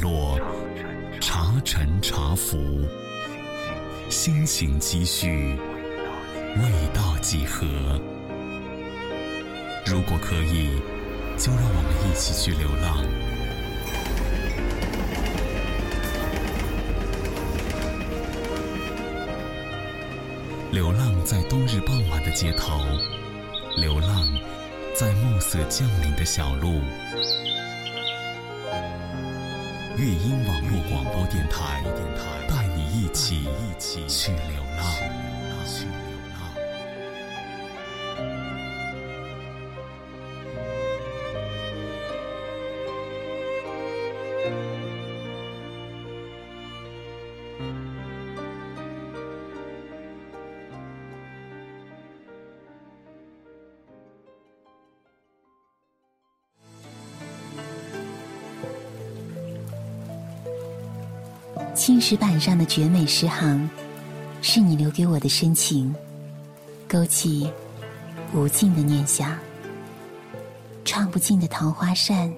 落，茶沉茶浮，心情积蓄，味道几何？如果可以，就让我们一起去流浪。流浪在冬日傍晚的街头，流浪在暮色降临的小路。乐音网络广播电台，带你一起去流浪。石板上的绝美诗行，是你留给我的深情，勾起无尽的念想。唱不尽的桃花扇，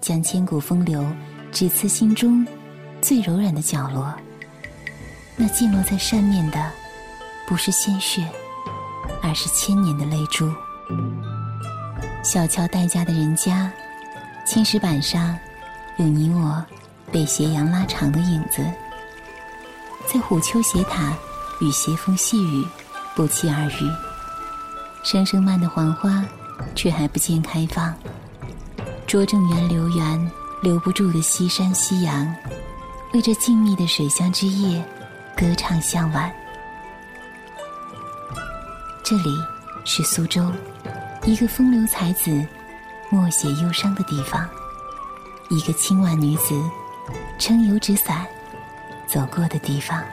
将千古风流只刺心中最柔软的角落。那溅落在扇面的，不是鲜血，而是千年的泪珠。小桥待嫁的人家，青石板上有你我。被斜阳拉长的影子，在虎丘斜塔与斜风细雨不期而遇。声声慢的黄花，却还不见开放。拙政园留园，留不住的西山夕阳，为这静谧的水乡之夜，歌唱向晚。这里是苏州，一个风流才子默写忧伤的地方，一个清婉女子。撑油纸伞走过的地方，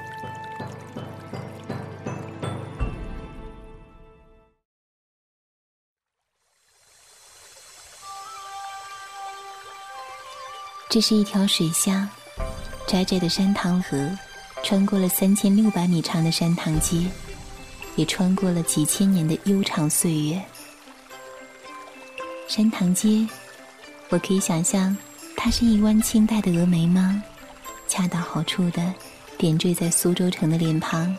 这是一条水乡，窄窄的山塘河，穿过了三千六百米长的山塘街，也穿过了几千年的悠长岁月。山塘街，我可以想象。它是一弯清代的峨眉吗？恰到好处的点缀在苏州城的脸庞，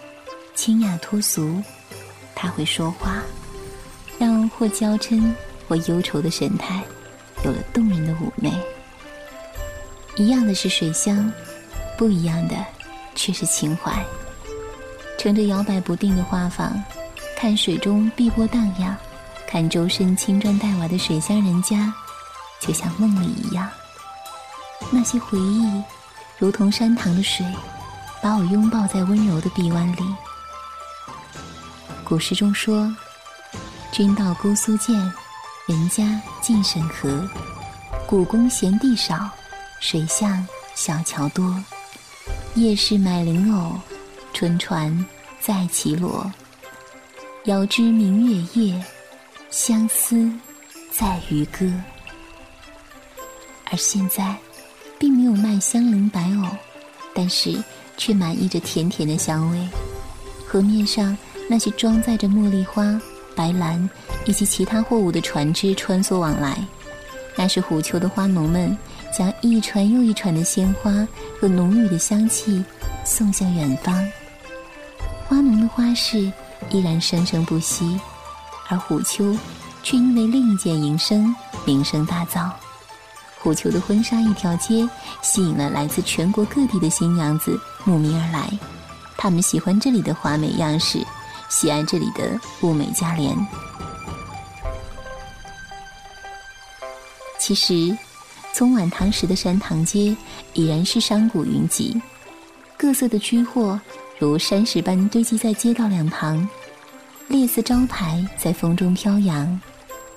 清雅脱俗。它会说话，让或娇嗔或忧愁的神态有了动人的妩媚。一样的是水乡，不一样的却是情怀。乘着摇摆不定的花舫，看水中碧波荡漾，看周身青砖黛瓦的水乡人家，就像梦里一样。那些回忆，如同山塘的水，把我拥抱在温柔的臂弯里。古诗中说：“君到姑苏见，人家尽沈河。古宫闲地少，水巷小桥多。夜市买莲藕，春船在绮罗。遥知明月夜，相思在渔歌。”而现在。并没有卖香菱白藕，但是却满溢着甜甜的香味。河面上那些装载着茉莉花、白兰以及其他货物的船只穿梭往来，那是虎丘的花农们将一船又一船的鲜花和浓郁的香气送向远方。花农的花市依然生生不息，而虎丘却因为另一件营生名声大噪。虎丘的婚纱一条街，吸引了来自全国各地的新娘子慕名而来。他们喜欢这里的华美样式，喜爱这里的物美价廉。其实，从晚唐时的山塘街，已然是商贾云集，各色的居货如山石般堆积在街道两旁，列似招牌在风中飘扬。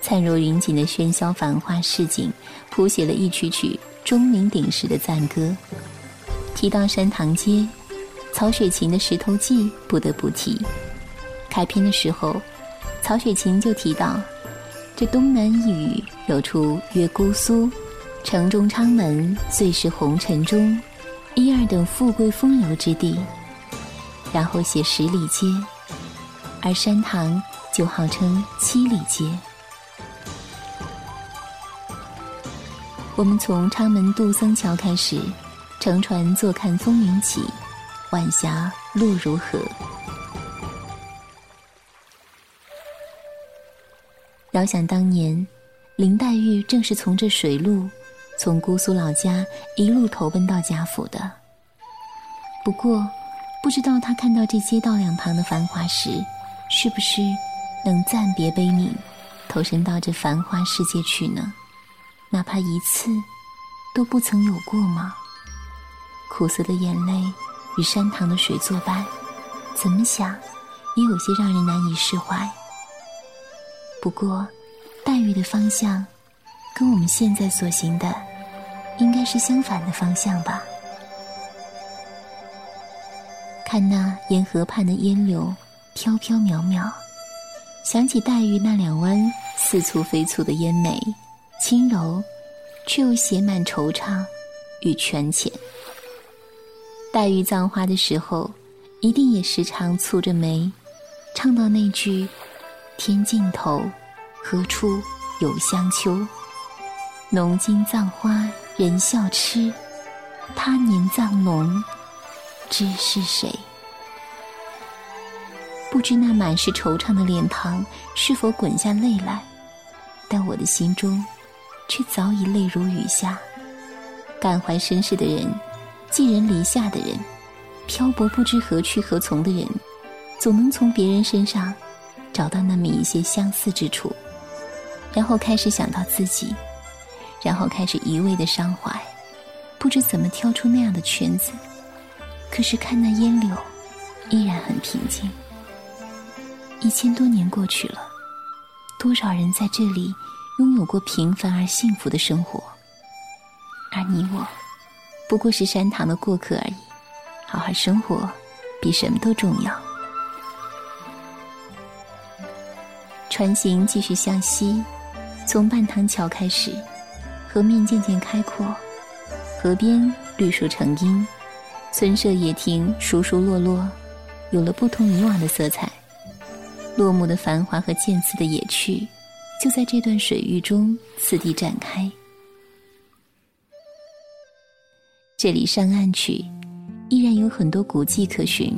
灿若云锦的喧嚣繁华市井，谱写了一曲曲钟鸣鼎食的赞歌。提到山塘街，曹雪芹的《石头记》不得不提。开篇的时候，曹雪芹就提到：“这东南一隅有处曰姑苏，城中昌门最是红尘中一二等富贵风流之地。”然后写十里街，而山塘就号称七里街。我们从昌门渡僧桥开始，乘船坐看风云起，晚霞落如河。遥想当年，林黛玉正是从这水路，从姑苏老家一路投奔到贾府的。不过，不知道她看到这街道两旁的繁华时，是不是能暂别悲悯，投身到这繁华世界去呢？哪怕一次，都不曾有过吗？苦涩的眼泪与山塘的水作伴，怎么想，也有些让人难以释怀。不过，黛玉的方向，跟我们现在所行的，应该是相反的方向吧？看那沿河畔的烟柳，飘飘渺渺，想起黛玉那两弯似蹙非蹙的烟眉。轻柔，却又写满惆怅与权浅。黛玉葬花的时候，一定也时常蹙着眉，唱到那句“天尽头，何处有香丘？浓金葬花人笑痴，他年葬侬知是谁？”不知那满是惆怅的脸庞是否滚下泪来，但我的心中。却早已泪如雨下。感怀身世的人，寄人篱下的人，漂泊不知何去何从的人，总能从别人身上找到那么一些相似之处，然后开始想到自己，然后开始一味的伤怀，不知怎么跳出那样的圈子。可是看那烟柳，依然很平静。一千多年过去了，多少人在这里。拥有过平凡而幸福的生活，而你我，不过是山塘的过客而已。好好生活，比什么都重要。船行继续向西，从半塘桥开始，河面渐渐开阔，河边绿树成荫，村舍野亭疏疏落落，有了不同以往的色彩。落幕的繁华和渐次的野趣。就在这段水域中，次第展开。这里上岸去，依然有很多古迹可寻，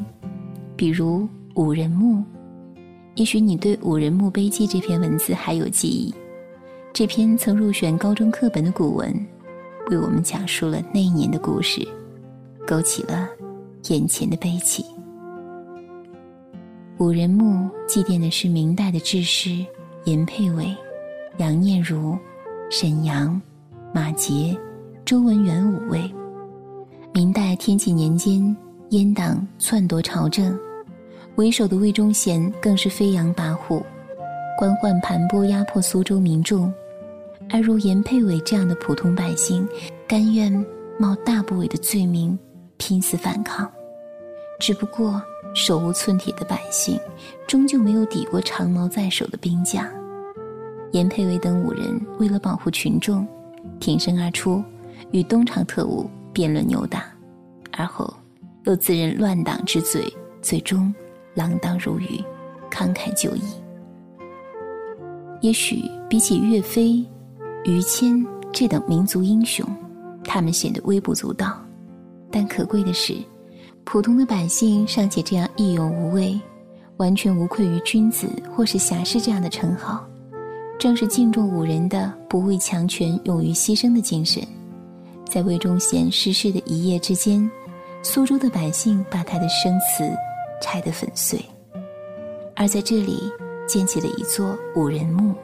比如五人墓。也许你对《五人墓碑记》这篇文字还有记忆，这篇曾入选高中课本的古文，为我们讲述了那一年的故事，勾起了眼前的悲戚。五人墓祭奠的是明代的志士。严佩伟、杨念如、沈阳、马杰、周文元五位。明代天启年间，阉党篡夺朝政，为首的魏忠贤更是飞扬跋扈，官宦盘剥，压迫苏州民众。而如严佩伟这样的普通百姓，甘愿冒大不韪的罪名，拼死反抗。只不过。手无寸铁的百姓，终究没有抵过长矛在手的兵将。严佩伟等五人为了保护群众，挺身而出，与东厂特务辩论扭打，而后又自认乱党之罪，最终锒铛入狱，慷慨就义。也许比起岳飞、于谦这等民族英雄，他们显得微不足道，但可贵的是。普通的百姓尚且这样义勇无畏，完全无愧于君子或是侠士这样的称号，正是敬重五人的不畏强权、勇于牺牲的精神，在魏忠贤逝世的一夜之间，苏州的百姓把他的生祠拆得粉碎，而在这里建起了一座五人墓。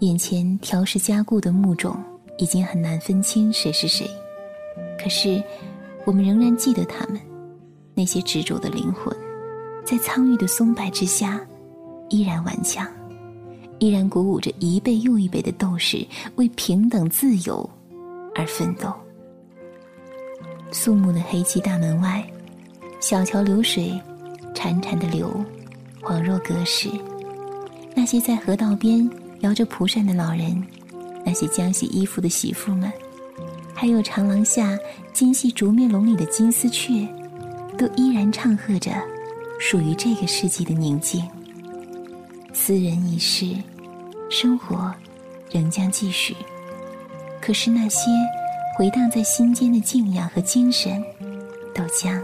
眼前条石加固的墓冢，已经很难分清谁是谁，可是。我们仍然记得他们，那些执着的灵魂，在苍郁的松柏之下，依然顽强，依然鼓舞着一辈又一辈的斗士为平等自由而奋斗。肃穆的黑漆大门外，小桥流水潺潺的流，恍若隔世。那些在河道边摇着蒲扇的老人，那些浆洗衣服的媳妇们，还有长廊下金细竹面笼里的金丝雀，都依然唱和着属于这个世纪的宁静。斯人已逝，生活仍将继续。可是那些回荡在心间的敬仰和精神，都将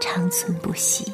长存不息。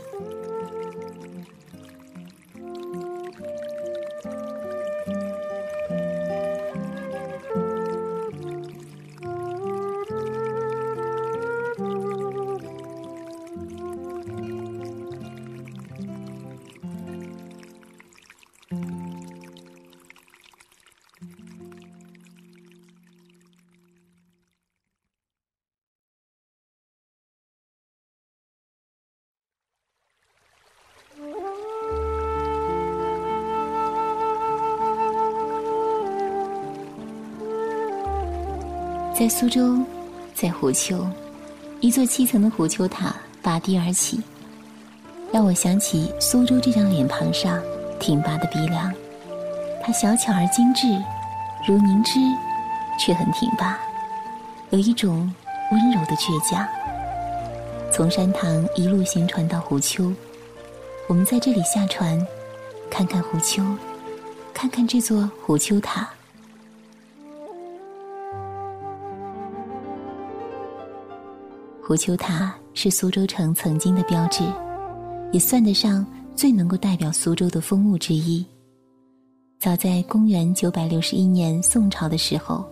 在苏州，在虎丘，一座七层的虎丘塔拔地而起，让我想起苏州这张脸庞上挺拔的鼻梁。它小巧而精致，如凝脂，却很挺拔，有一种温柔的倔强。从山塘一路行船到虎丘，我们在这里下船，看看虎丘，看看这座虎丘塔。虎丘塔是苏州城曾经的标志，也算得上最能够代表苏州的风物之一。早在公元九百六十一年宋朝的时候，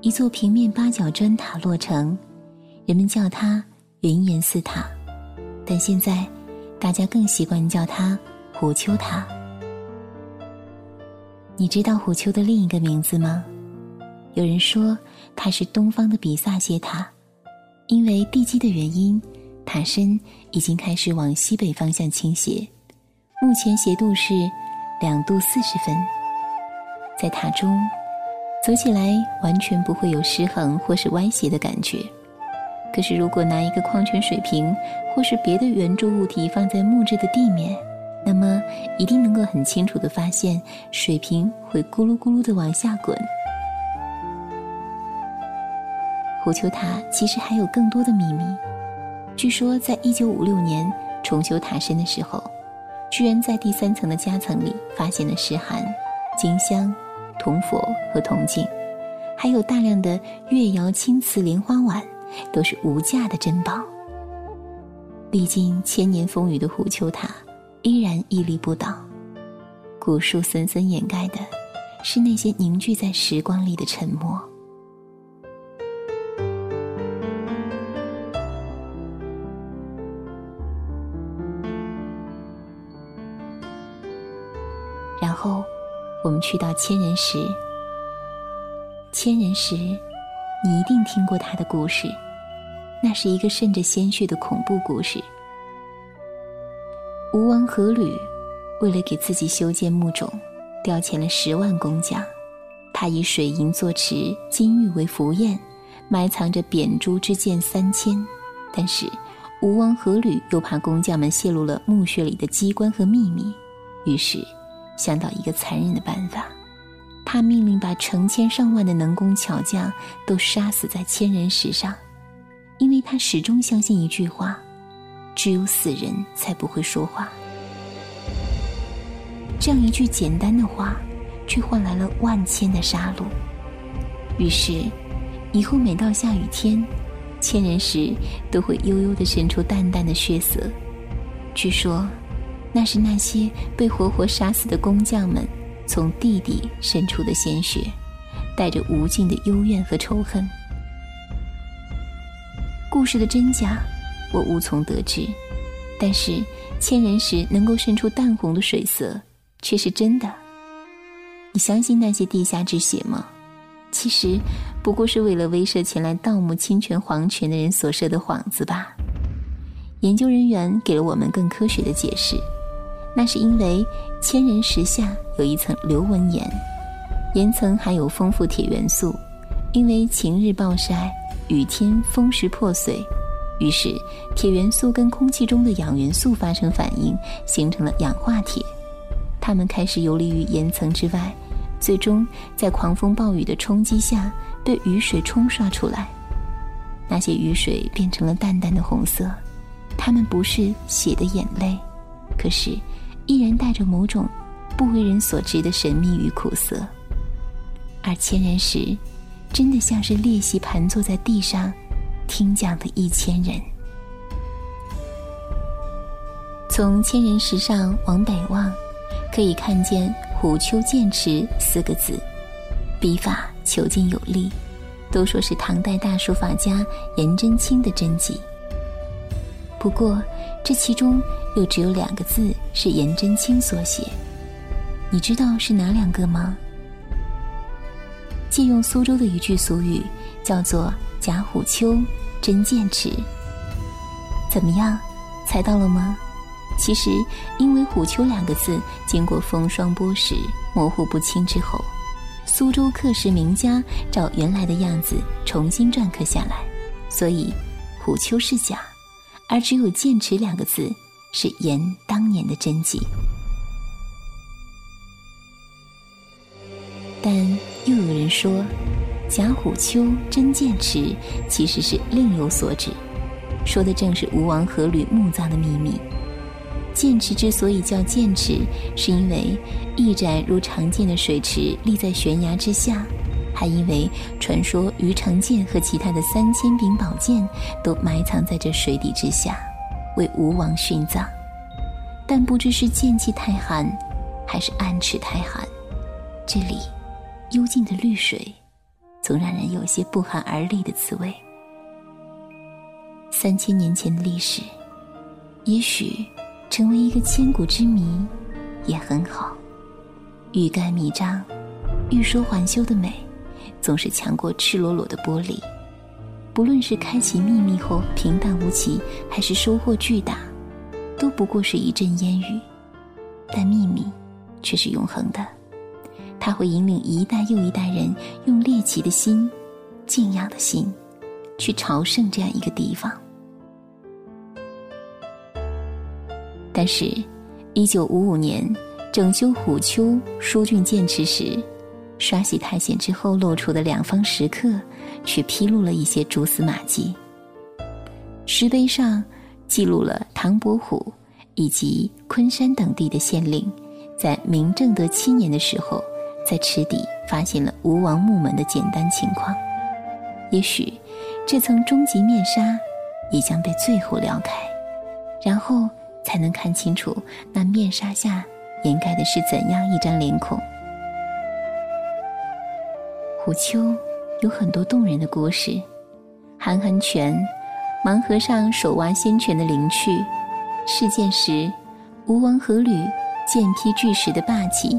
一座平面八角砖塔落成，人们叫它云岩寺塔，但现在大家更习惯叫它虎丘塔。你知道虎丘的另一个名字吗？有人说它是东方的比萨斜塔。因为地基的原因，塔身已经开始往西北方向倾斜，目前斜度是两度四十分。在塔中，走起来完全不会有失衡或是歪斜的感觉。可是，如果拿一个矿泉水瓶或是别的圆柱物体放在木质的地面，那么一定能够很清楚的发现，水瓶会咕噜咕噜的往下滚。虎丘塔其实还有更多的秘密。据说，在一九五六年重修塔身的时候，居然在第三层的夹层里发现了石函、金香、铜佛和铜镜，还有大量的越窑青瓷莲花碗，都是无价的珍宝。历经千年风雨的虎丘塔，依然屹立不倒。古树森森掩盖的，是那些凝聚在时光里的沉默。我们去到千人石。千人石，你一定听过他的故事，那是一个渗着鲜血的恐怖故事。吴王阖闾为了给自己修建墓冢，调遣了十万工匠，他以水银做池，金玉为符砚，埋藏着扁珠之剑三千。但是，吴王阖闾又怕工匠们泄露了墓穴里的机关和秘密，于是。想到一个残忍的办法，他命令把成千上万的能工巧匠都杀死在千人石上，因为他始终相信一句话：只有死人才不会说话。这样一句简单的话，却换来了万千的杀戮。于是，以后每到下雨天，千人石都会悠悠地渗出淡淡的血色。据说。那是那些被活活杀死的工匠们从地底渗出的鲜血，带着无尽的幽怨和仇恨。故事的真假，我无从得知，但是千人石能够渗出淡红的水色，却是真的。你相信那些地下之血吗？其实不过是为了威慑前来盗墓侵权皇权的人所设的幌子吧。研究人员给了我们更科学的解释。那是因为千人石下有一层流纹岩，岩层含有丰富铁元素，因为晴日暴晒、雨天风蚀破碎，于是铁元素跟空气中的氧元素发生反应，形成了氧化铁。它们开始游离于岩层之外，最终在狂风暴雨的冲击下被雨水冲刷出来。那些雨水变成了淡淡的红色，它们不是血的眼泪，可是依然带着某种不为人所知的神秘与苦涩。而千人石，真的像是裂隙盘坐在地上听讲的一千人。从千人石上往北望。可以看见“虎丘剑池”四个字，笔法遒劲有力，都说是唐代大书法家颜真卿的真迹。不过，这其中又只有两个字是颜真卿所写，你知道是哪两个吗？借用苏州的一句俗语，叫做“假虎丘，真剑池”。怎么样，猜到了吗？其实，因为“虎丘”两个字经过风霜剥蚀、模糊不清之后，苏州刻石名家照原来的样子重新篆刻下来，所以“虎丘”是假，而只有“剑池”两个字是颜当年的真迹。但又有人说，“假虎丘，真剑池”其实是另有所指，说的正是吴王阖闾墓葬的秘密。剑池之所以叫剑池，是因为一盏如常见的水池立在悬崖之下，还因为传说于长剑和其他的三千柄宝剑都埋藏在这水底之下，为吴王殉葬。但不知是剑气太寒，还是暗池太寒，这里幽静的绿水，总让人有些不寒而栗的滋味。三千年前的历史，也许。成为一个千古之谜，也很好。欲盖弥彰，欲说还休的美，总是强过赤裸裸的玻璃。不论是开启秘密后平淡无奇，还是收获巨大，都不过是一阵烟雨。但秘密却是永恒的，它会引领一代又一代人用猎奇的心、敬仰的心，去朝圣这样一个地方。但是，一九五五年整修虎丘疏浚剑池时，刷洗苔藓之后露出的两方石刻，却披露了一些蛛丝马迹。石碑上记录了唐伯虎以及昆山等地的县令，在明正德七年的时候，在池底发现了吴王墓门的简单情况。也许，这层终极面纱，也将被最后撩开，然后。才能看清楚那面纱下掩盖的是怎样一张脸孔。虎丘有很多动人的故事，寒寒泉、盲河上手挖仙泉的灵趣、试剑石、吴王阖闾剑劈巨石的霸气、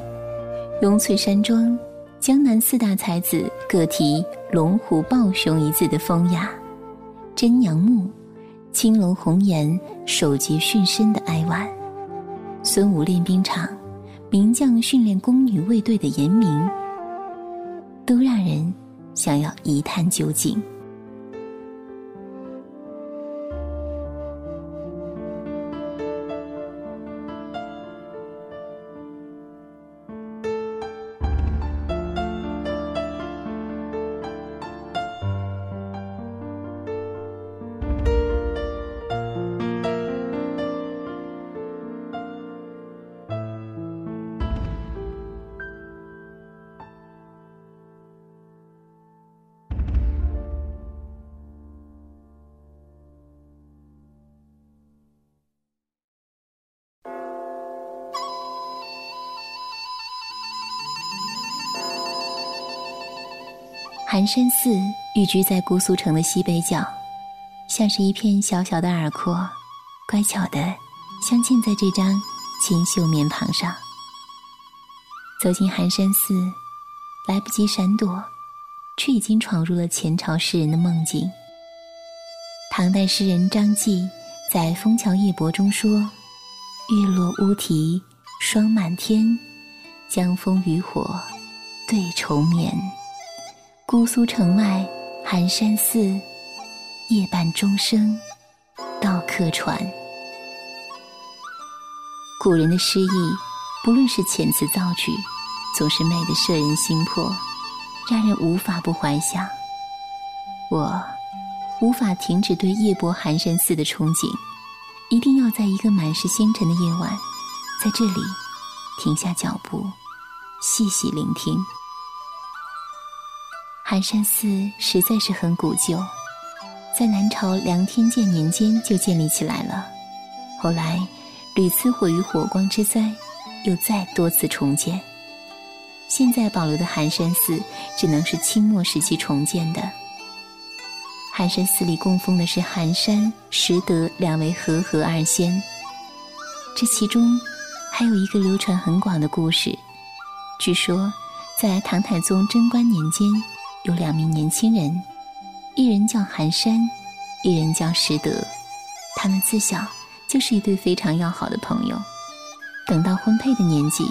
雍翠山庄江南四大才子各题“龙虎豹熊”一字的风雅、真阳墓。青龙红颜守节殉身的哀婉，孙武练兵场，名将训练宫女卫队的严明，都让人想要一探究竟。寒山寺寓居在姑苏城的西北角，像是一片小小的耳廓，乖巧的镶嵌在这张清秀面庞上。走进寒山寺，来不及闪躲，却已经闯入了前朝诗人的梦境。唐代诗人张继在《枫桥夜泊》中说：“月落乌啼霜满天，江枫渔火对愁眠。姑苏城外寒山寺，夜半钟声到客船。古人的诗意，不论是遣词造句，总是美得摄人心魄，让人无法不怀想。我无法停止对夜泊寒山寺的憧憬。一定要在一个满是星辰的夜晚，在这里停下脚步，细细聆听。寒山寺实在是很古旧，在南朝梁天监年间就建立起来了，后来屡次毁于火光之灾，又再多次重建。现在保留的寒山寺只能是清末时期重建的。寒山寺里供奉的是寒山、拾得两位和合二仙。这其中还有一个流传很广的故事。据说，在唐太宗贞观年间，有两名年轻人，一人叫寒山，一人叫拾得。他们自小就是一对非常要好的朋友。等到婚配的年纪，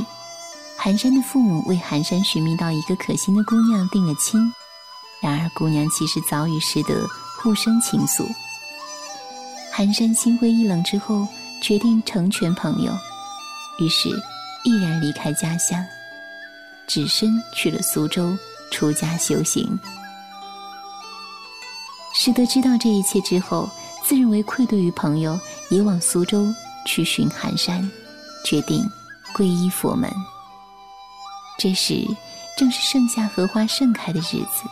寒山的父母为寒山寻觅到一个可心的姑娘，定了亲。然而，姑娘其实早与拾得互生情愫。寒山心灰意冷之后，决定成全朋友，于是毅然离开家乡，只身去了苏州出家修行。拾得知道这一切之后，自认为愧对于朋友，也往苏州去寻寒山，决定皈依佛门。这时正是盛夏荷花盛开的日子。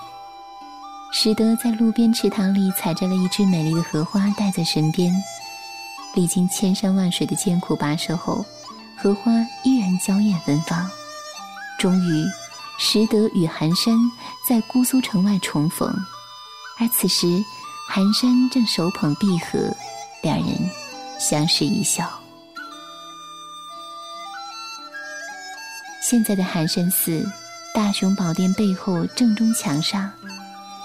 拾得在路边池塘里采摘了一枝美丽的荷花，带在身边。历经千山万水的艰苦跋涉后，荷花依然娇艳芬芳。终于，拾得与寒山在姑苏城外重逢，而此时，寒山正手捧碧荷，两人相视一笑。现在的寒山寺大雄宝殿背后正中墙上。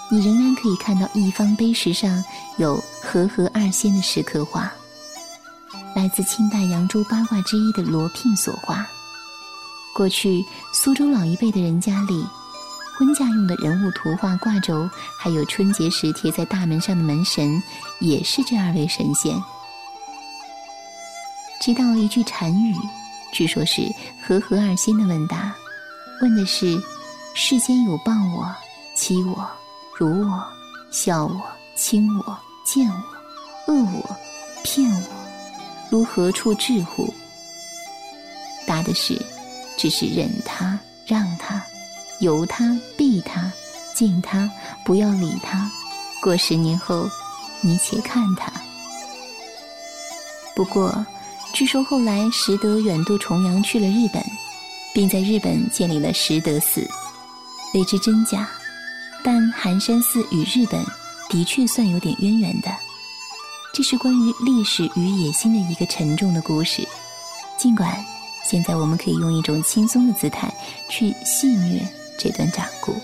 你仍然可以看到一方碑石上有和合二仙的石刻画，来自清代扬州八卦之一的罗聘所画。过去苏州老一辈的人家里，婚嫁用的人物图画挂轴，还有春节时贴在大门上的门神，也是这二位神仙。知道一句禅语，据说是和合二仙的问答，问的是：世间有谤我、欺我。辱我、笑我、轻我、贱我、恶我、骗我，如何处置乎？答的是：只是忍他、让他、由他、避他、敬他，不要理他。过十年后，你且看他。不过，据说后来拾得远渡重洋去了日本，并在日本建立了拾得寺，未知真假。但寒山寺与日本的确算有点渊源的，这是关于历史与野心的一个沉重的故事。尽管现在我们可以用一种轻松的姿态去戏谑这段掌故。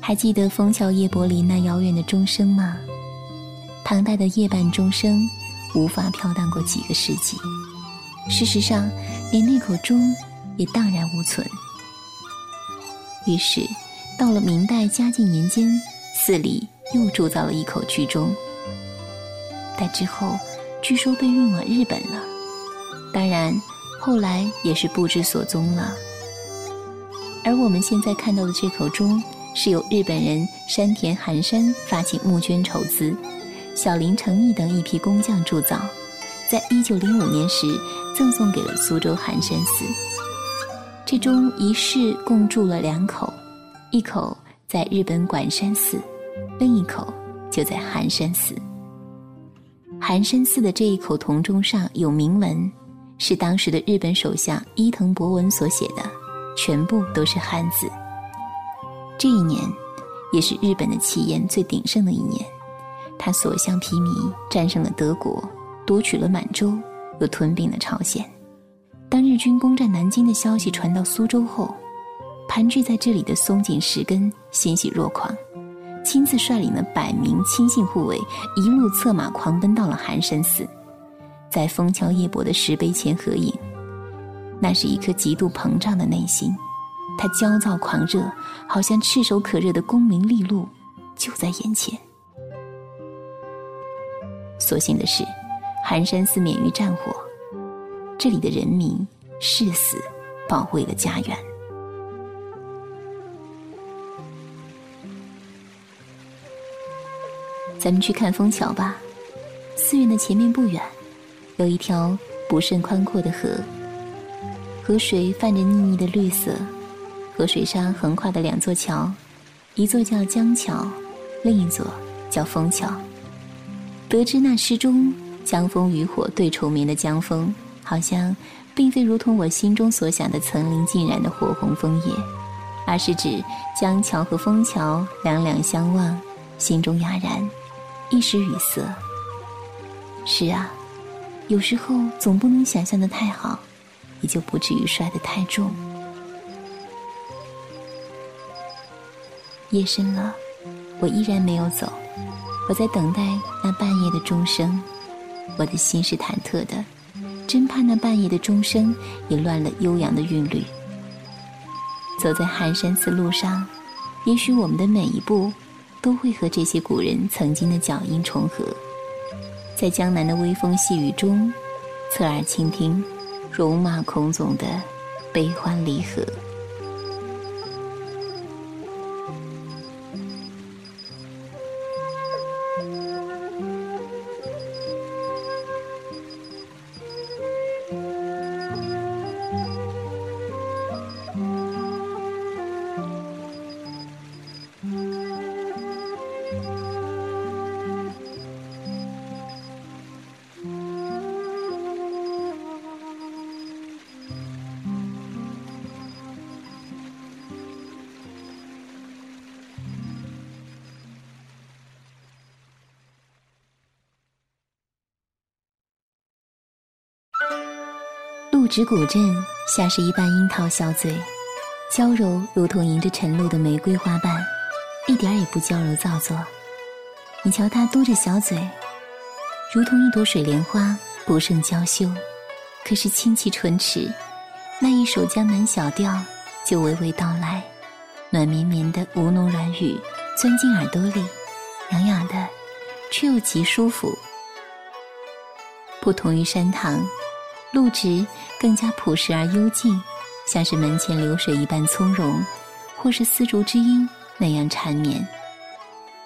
还记得枫桥夜泊里那遥远的钟声吗？唐代的夜半钟声，无法飘荡过几个世纪。事实上，连那口钟也荡然无存。于是，到了明代嘉靖年间，寺里又铸造了一口巨钟。但之后，据说被运往日本了。当然，后来也是不知所踪了。而我们现在看到的这口钟，是由日本人山田寒山发起募捐筹资。小林诚义等一批工匠铸造，在一九零五年时赠送给了苏州寒山寺。这钟一世共铸了两口，一口在日本管山寺，另一口就在寒山寺。寒山寺的这一口铜钟上有铭文，是当时的日本首相伊藤博文所写的，全部都是汉字。这一年，也是日本的气焰最鼎盛的一年。他所向披靡，战胜了德国，夺取了满洲，又吞并了朝鲜。当日军攻占南京的消息传到苏州后，盘踞在这里的松井石根欣喜若狂，亲自率领了百名亲信护卫，一路策马狂奔到了寒山寺，在枫桥夜泊的石碑前合影。那是一颗极度膨胀的内心，他焦躁狂热，好像炙手可热的功名利禄就在眼前。所幸的是，寒山寺免于战火，这里的人民誓死保卫了家园。咱们去看枫桥吧，寺院的前面不远，有一条不甚宽阔的河。河水泛着腻腻的绿色，河水上横跨的两座桥，一座叫江桥，另一座叫枫桥。得知那诗中江枫渔火对愁眠的江枫，好像并非如同我心中所想的层林尽染的火红枫叶，而是指江桥和枫桥两两相望，心中哑然，一时语塞。是啊，有时候总不能想象的太好。也就不至于摔得太重。夜深了，我依然没有走，我在等待那半夜的钟声。我的心是忐忑的，真怕那半夜的钟声也乱了悠扬的韵律。走在寒山寺路上，也许我们的每一步都会和这些古人曾经的脚印重合，在江南的微风细雨中，侧耳倾听。戎马孔总的悲欢离合。鹿直古镇像是一瓣樱桃小嘴，娇柔如同迎着晨露的玫瑰花瓣，一点也不娇柔造作。你瞧她嘟着小嘴，如同一朵水莲花，不胜娇羞。可是清气唇齿，那一首江南小调就娓娓道来，暖绵绵的吴侬软语钻进耳朵里，痒痒的，却又极舒服。不同于山塘。陆直更加朴实而幽静，像是门前流水一般从容，或是丝竹之音那样缠绵。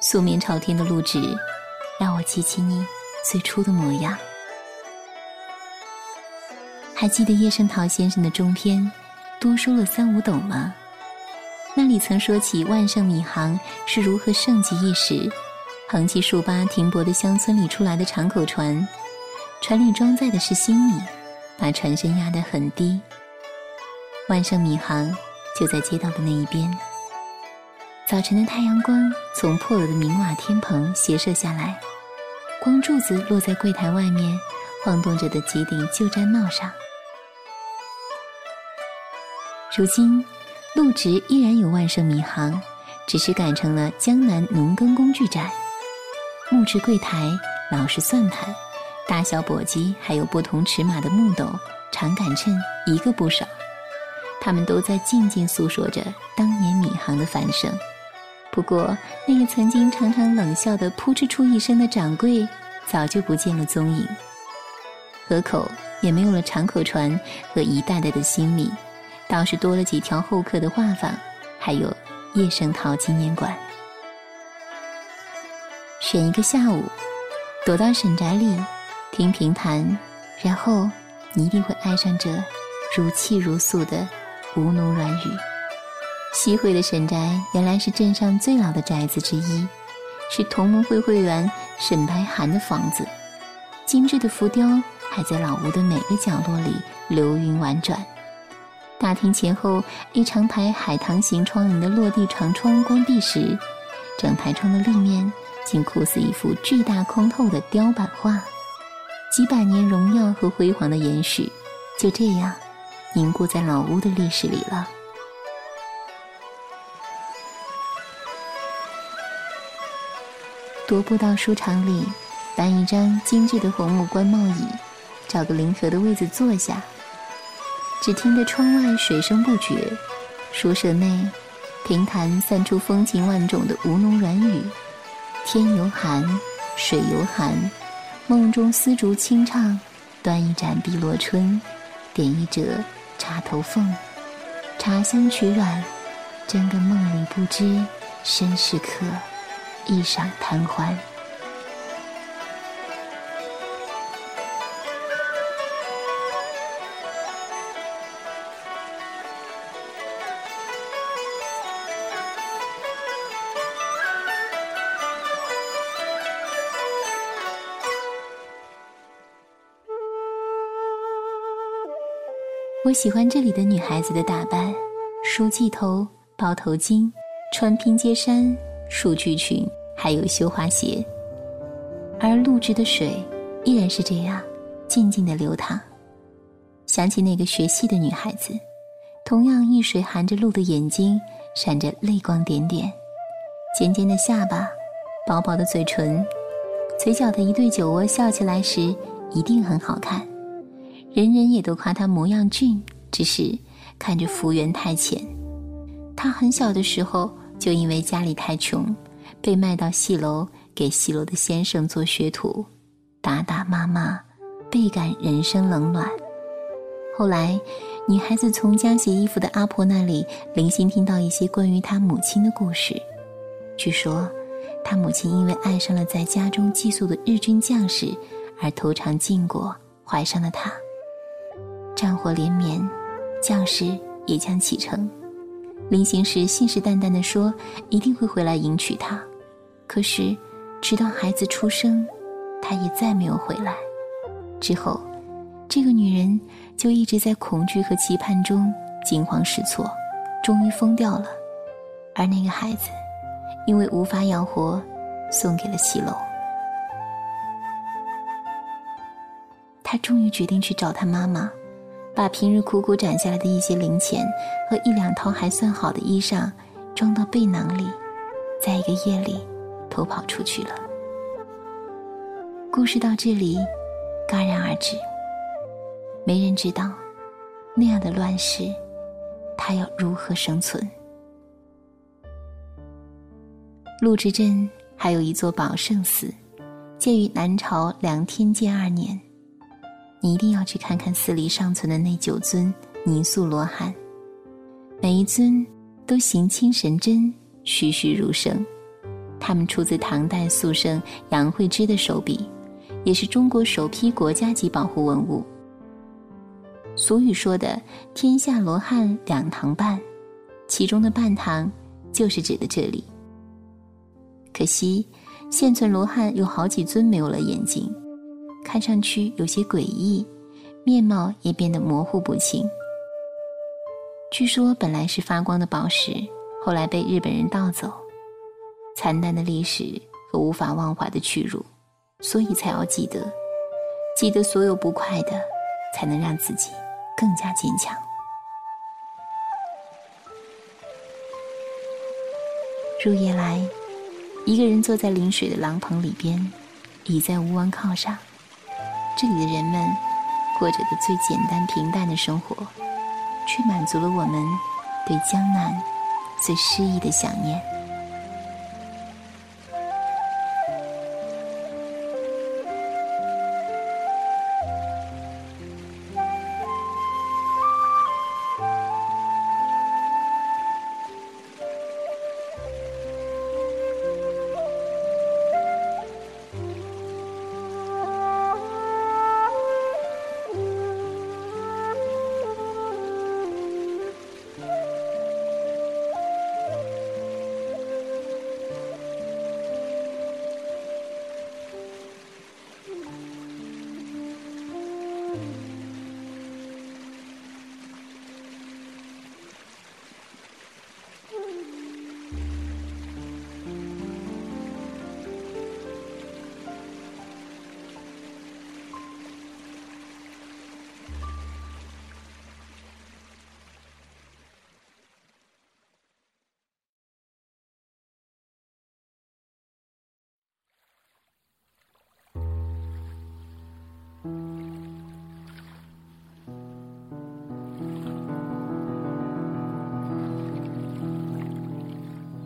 素面朝天的陆直，让我记起你最初的模样。还记得叶圣陶先生的中篇，多说了三五斗吗？那里曾说起万盛米行是如何盛极一时，横七竖八停泊的乡村里出来的长口船，船里装载的是新米。把船身压得很低。万盛米行就在街道的那一边。早晨的太阳光从破了的明瓦天棚斜射下来，光柱子落在柜台外面晃动着的几顶旧毡帽上。如今，陆直依然有万盛米行，只是改成了江南农耕工具展。木质柜台，老式算盘。大小簸箕，还有不同尺码的木斗、长杆秤，一个不少。他们都在静静诉说着当年米行的繁盛。不过，那个曾经常常冷笑的扑哧出一声的掌柜，早就不见了踪影。河口也没有了长口船和一袋袋的新米，倒是多了几条候客的画舫，还有叶圣陶纪念馆。选一个下午，躲到沈宅里。听评弹，然后你一定会爱上这如泣如诉的吴侬软语。西会的沈宅原来是镇上最老的宅子之一，是同盟会会员沈白涵的房子。精致的浮雕还在老屋的每个角落里流云婉转。大厅前后一长排海棠形窗棂的落地长窗关闭时，整排窗的立面竟酷似一幅巨大空透的雕版画。几百年荣耀和辉煌的延续，就这样凝固在老屋的历史里了。踱步到书场里，搬一张精致的红木官帽椅，找个临河的位子坐下。只听得窗外水声不绝，书舍内平潭散出风情万种的吴侬软语。天犹寒，水犹寒，梦中丝竹轻唱，端一盏碧螺春，点一折茶头凤，茶香曲软，真个梦里不知身是客。一晌贪欢。我喜欢这里的女孩子的打扮：梳髻头、包头巾、穿拼接衫。束裾裙，还有绣花鞋，而露枝的水依然是这样静静的流淌。想起那个学戏的女孩子，同样一水含着露的眼睛，闪着泪光点点，尖尖的下巴，薄薄的嘴唇，嘴角的一对酒窝，笑起来时一定很好看。人人也都夸她模样俊，只是看着福缘太浅。她很小的时候。就因为家里太穷，被卖到戏楼给戏楼的先生做学徒，打打骂骂，倍感人生冷暖。后来，女孩子从将洗衣服的阿婆那里零星听到一些关于她母亲的故事。据说，她母亲因为爱上了在家中寄宿的日军将士，而偷尝禁果，怀上了他。战火连绵，将士也将启程。临行时，信誓旦旦地说一定会回来迎娶她。可是，直到孩子出生，他也再没有回来。之后，这个女人就一直在恐惧和期盼中惊慌失措，终于疯掉了。而那个孩子，因为无法养活，送给了西楼。他终于决定去找他妈妈。把平日苦苦攒下来的一些零钱和一两套还算好的衣裳装到背囊里，在一个夜里偷跑出去了。故事到这里戛然而止。没人知道那样的乱世，他要如何生存。陆之镇还有一座宝圣寺，建于南朝梁天监二年。你一定要去看看寺里尚存的那九尊泥塑罗汉，每一尊都形清神真、栩栩如生。他们出自唐代塑圣杨惠之的手笔，也是中国首批国家级保护文物。俗语说的“天下罗汉两堂半”，其中的半堂就是指的这里。可惜，现存罗汉有好几尊没有了眼睛。看上去有些诡异，面貌也变得模糊不清。据说本来是发光的宝石，后来被日本人盗走。惨淡的历史和无法忘怀的屈辱，所以才要记得，记得所有不快的，才能让自己更加坚强。入夜来，一个人坐在临水的廊棚里边，倚在屋弯靠上。这里的人们过着的最简单平淡的生活，却满足了我们对江南最诗意的想念。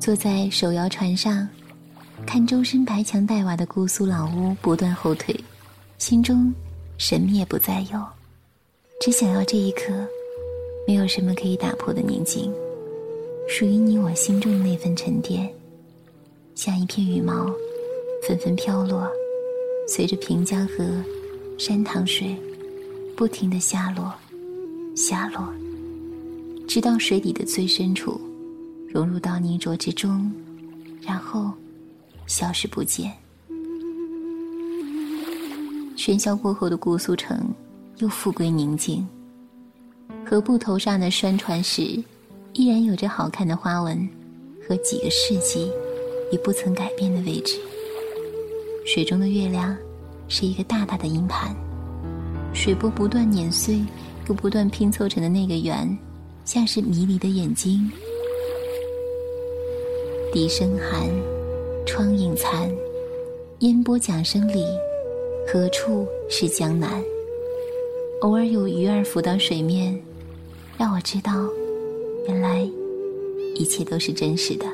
坐在手摇船上，看周身白墙黛瓦的姑苏老屋不断后退，心中什么也不再有，只想要这一刻，没有什么可以打破的宁静，属于你我心中的那份沉淀，像一片羽毛，纷纷飘落，随着平江河、山塘水，不停的下落，下落，直到水底的最深处。融入到泥浊之中，然后消失不见。喧嚣过后的姑苏城又复归宁静，河埠头上的拴船石依然有着好看的花纹和几个世纪也不曾改变的位置。水中的月亮是一个大大的银盘，水波不断碾碎又不断拼凑成的那个圆，像是迷离的眼睛。笛声寒，窗影残，烟波桨声里，何处是江南？偶尔有鱼儿浮到水面，让我知道，原来一切都是真实的。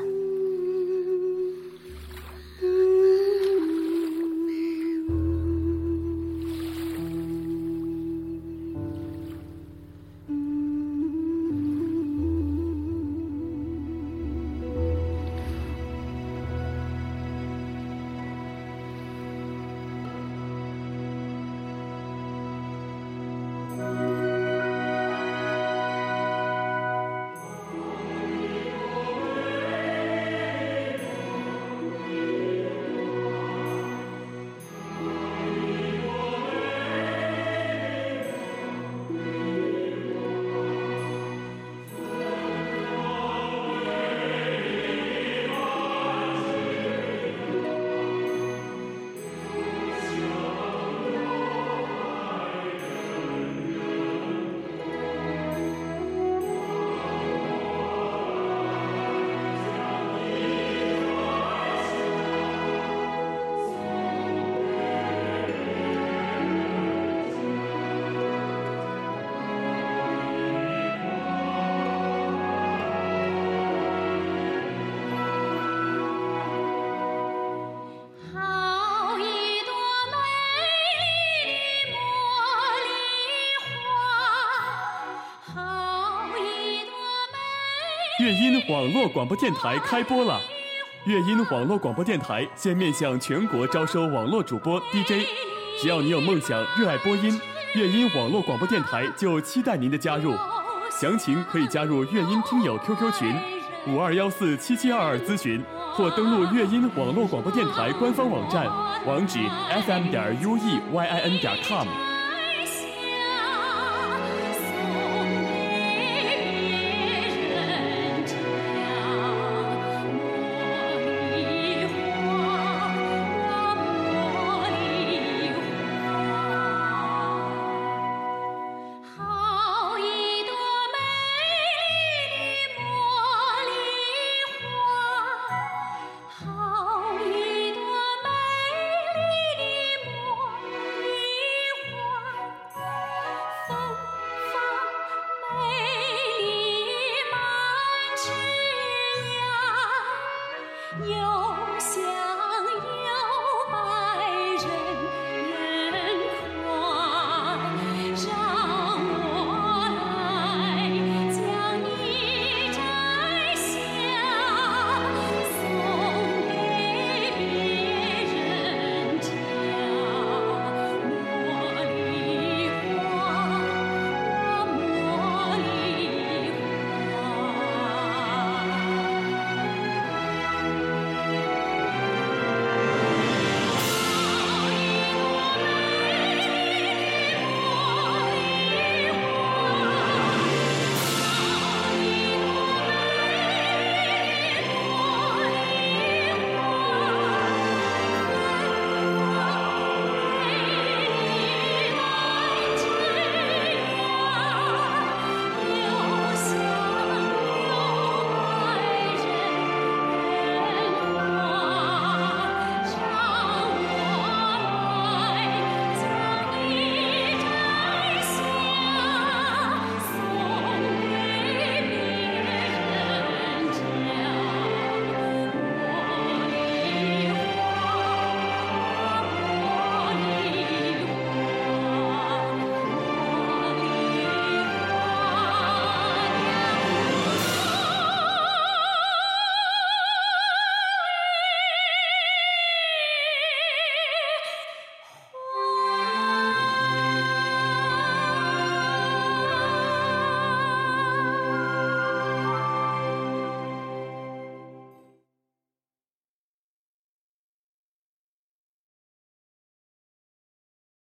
音网络广播电台开播了！乐音网络广播电台现面向全国招收网络主播 DJ，只要你有梦想、热爱播音，乐音网络广播电台就期待您的加入。详情可以加入乐音听友 QQ 群五二幺四七七二二咨询，或登录乐音网络广播电台官方网站，网址 fm 点 u e y i n 点 com。